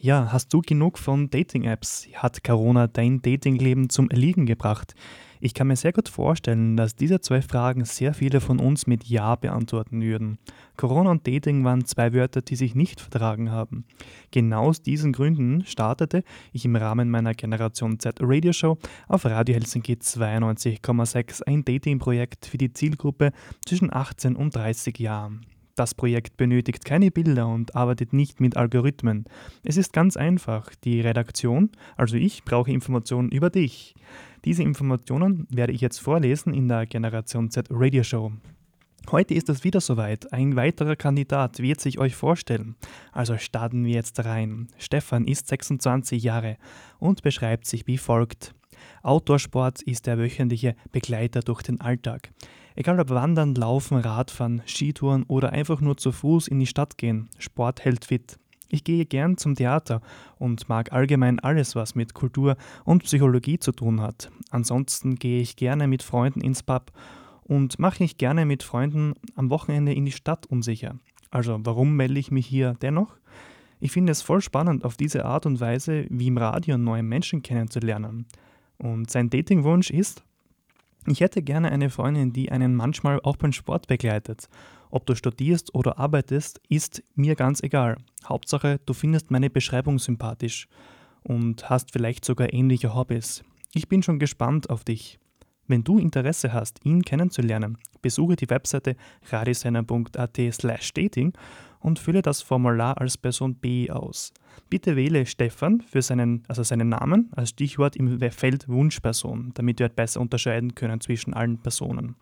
Ja, hast du genug von Dating-Apps? Hat Corona dein Datingleben zum Erliegen gebracht? Ich kann mir sehr gut vorstellen, dass diese zwei Fragen sehr viele von uns mit Ja beantworten würden. Corona und Dating waren zwei Wörter, die sich nicht vertragen haben. Genau aus diesen Gründen startete ich im Rahmen meiner Generation Z Radioshow auf Radio Helsinki 92,6 ein Dating-Projekt für die Zielgruppe zwischen 18 und 30 Jahren. Das Projekt benötigt keine Bilder und arbeitet nicht mit Algorithmen. Es ist ganz einfach. Die Redaktion, also ich, brauche Informationen über dich. Diese Informationen werde ich jetzt vorlesen in der Generation Z Radio Show. Heute ist es wieder soweit. Ein weiterer Kandidat wird sich euch vorstellen. Also starten wir jetzt rein. Stefan ist 26 Jahre und beschreibt sich wie folgt. Outdoorsport ist der wöchentliche Begleiter durch den Alltag. Egal ob Wandern, Laufen, Radfahren, Skitouren oder einfach nur zu Fuß in die Stadt gehen, Sport hält fit. Ich gehe gern zum Theater und mag allgemein alles, was mit Kultur und Psychologie zu tun hat. Ansonsten gehe ich gerne mit Freunden ins Pub und mache mich gerne mit Freunden am Wochenende in die Stadt unsicher. Also warum melde ich mich hier dennoch? Ich finde es voll spannend, auf diese Art und Weise wie im Radio neue Menschen kennenzulernen. Und sein Datingwunsch ist, ich hätte gerne eine Freundin, die einen manchmal auch beim Sport begleitet. Ob du studierst oder arbeitest, ist mir ganz egal. Hauptsache, du findest meine Beschreibung sympathisch und hast vielleicht sogar ähnliche Hobbys. Ich bin schon gespannt auf dich. Wenn du Interesse hast, ihn kennenzulernen, besuche die Webseite radiosender.at slash dating und fülle das Formular als Person B aus. Bitte wähle Stefan für seinen, also seinen Namen als Stichwort im Feld Wunschperson, damit wir besser unterscheiden können zwischen allen Personen.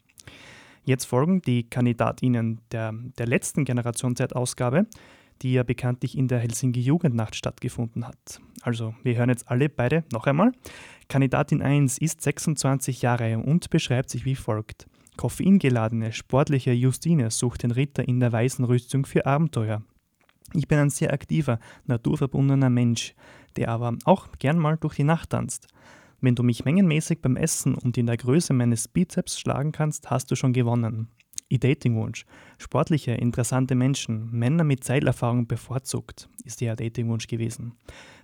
Jetzt folgen die Kandidatinnen der, der letzten Generation Z-Ausgabe, die ja bekanntlich in der Helsinki Jugendnacht stattgefunden hat. Also, wir hören jetzt alle beide noch einmal. Kandidatin 1 ist 26 Jahre und beschreibt sich wie folgt. Koffeingeladene, sportliche Justine sucht den Ritter in der weißen Rüstung für Abenteuer. Ich bin ein sehr aktiver, naturverbundener Mensch, der aber auch gern mal durch die Nacht tanzt. Wenn du mich mengenmäßig beim Essen und in der Größe meines Bizeps schlagen kannst, hast du schon gewonnen. Ihr Datingwunsch. Sportliche, interessante Menschen, Männer mit Zeilerfahrung bevorzugt, ist ihr Datingwunsch gewesen.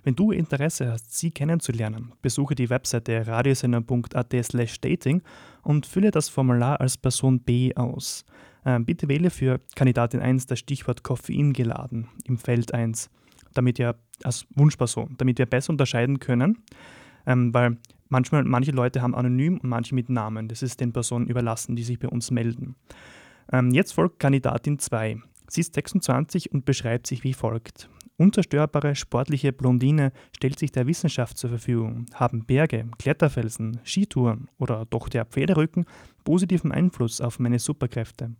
Wenn du Interesse hast, sie kennenzulernen, besuche die Webseite radiosender.at slash dating und fülle das Formular als Person B aus. Äh, bitte wähle für Kandidatin 1 das Stichwort Koffein geladen im Feld 1, damit ihr als Wunschperson, damit wir besser unterscheiden können, ähm, weil manchmal manche Leute haben anonym und manche mit Namen. Das ist den Personen überlassen, die sich bei uns melden. Ähm, jetzt folgt Kandidatin 2. Sie ist 26 und beschreibt sich wie folgt. Unzerstörbare sportliche Blondine stellt sich der Wissenschaft zur Verfügung, haben Berge, Kletterfelsen, Skitouren oder doch der Pferderücken positiven Einfluss auf meine Superkräfte.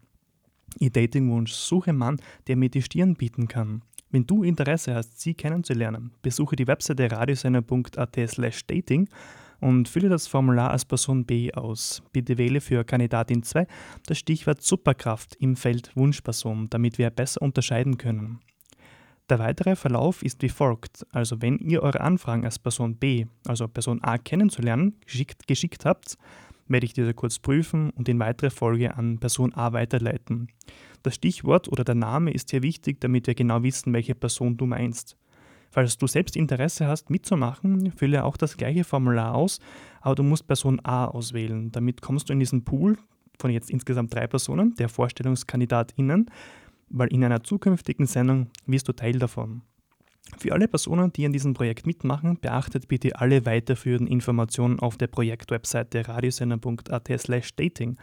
Ihr Datingwunsch, suche Mann, der mir die Stirn bieten kann. Wenn du Interesse hast, sie kennenzulernen, besuche die Webseite radiosender.at slash dating und fülle das Formular als Person B aus. Bitte wähle für Kandidatin 2 das Stichwort Superkraft im Feld Wunschperson, damit wir besser unterscheiden können. Der weitere Verlauf ist wie folgt. Also wenn ihr eure Anfragen als Person B, also Person A kennenzulernen, geschickt, geschickt habt, werde ich diese kurz prüfen und in weitere Folge an Person A weiterleiten. Das Stichwort oder der Name ist hier wichtig, damit wir genau wissen, welche Person du meinst. Falls du selbst Interesse hast, mitzumachen, fülle auch das gleiche Formular aus, aber du musst Person A auswählen. Damit kommst du in diesen Pool von jetzt insgesamt drei Personen, der VorstellungskandidatInnen, weil in einer zukünftigen Sendung wirst du Teil davon. Für alle Personen, die an diesem Projekt mitmachen, beachtet bitte alle weiterführenden Informationen auf der Projektwebseite radiosender.at slash dating.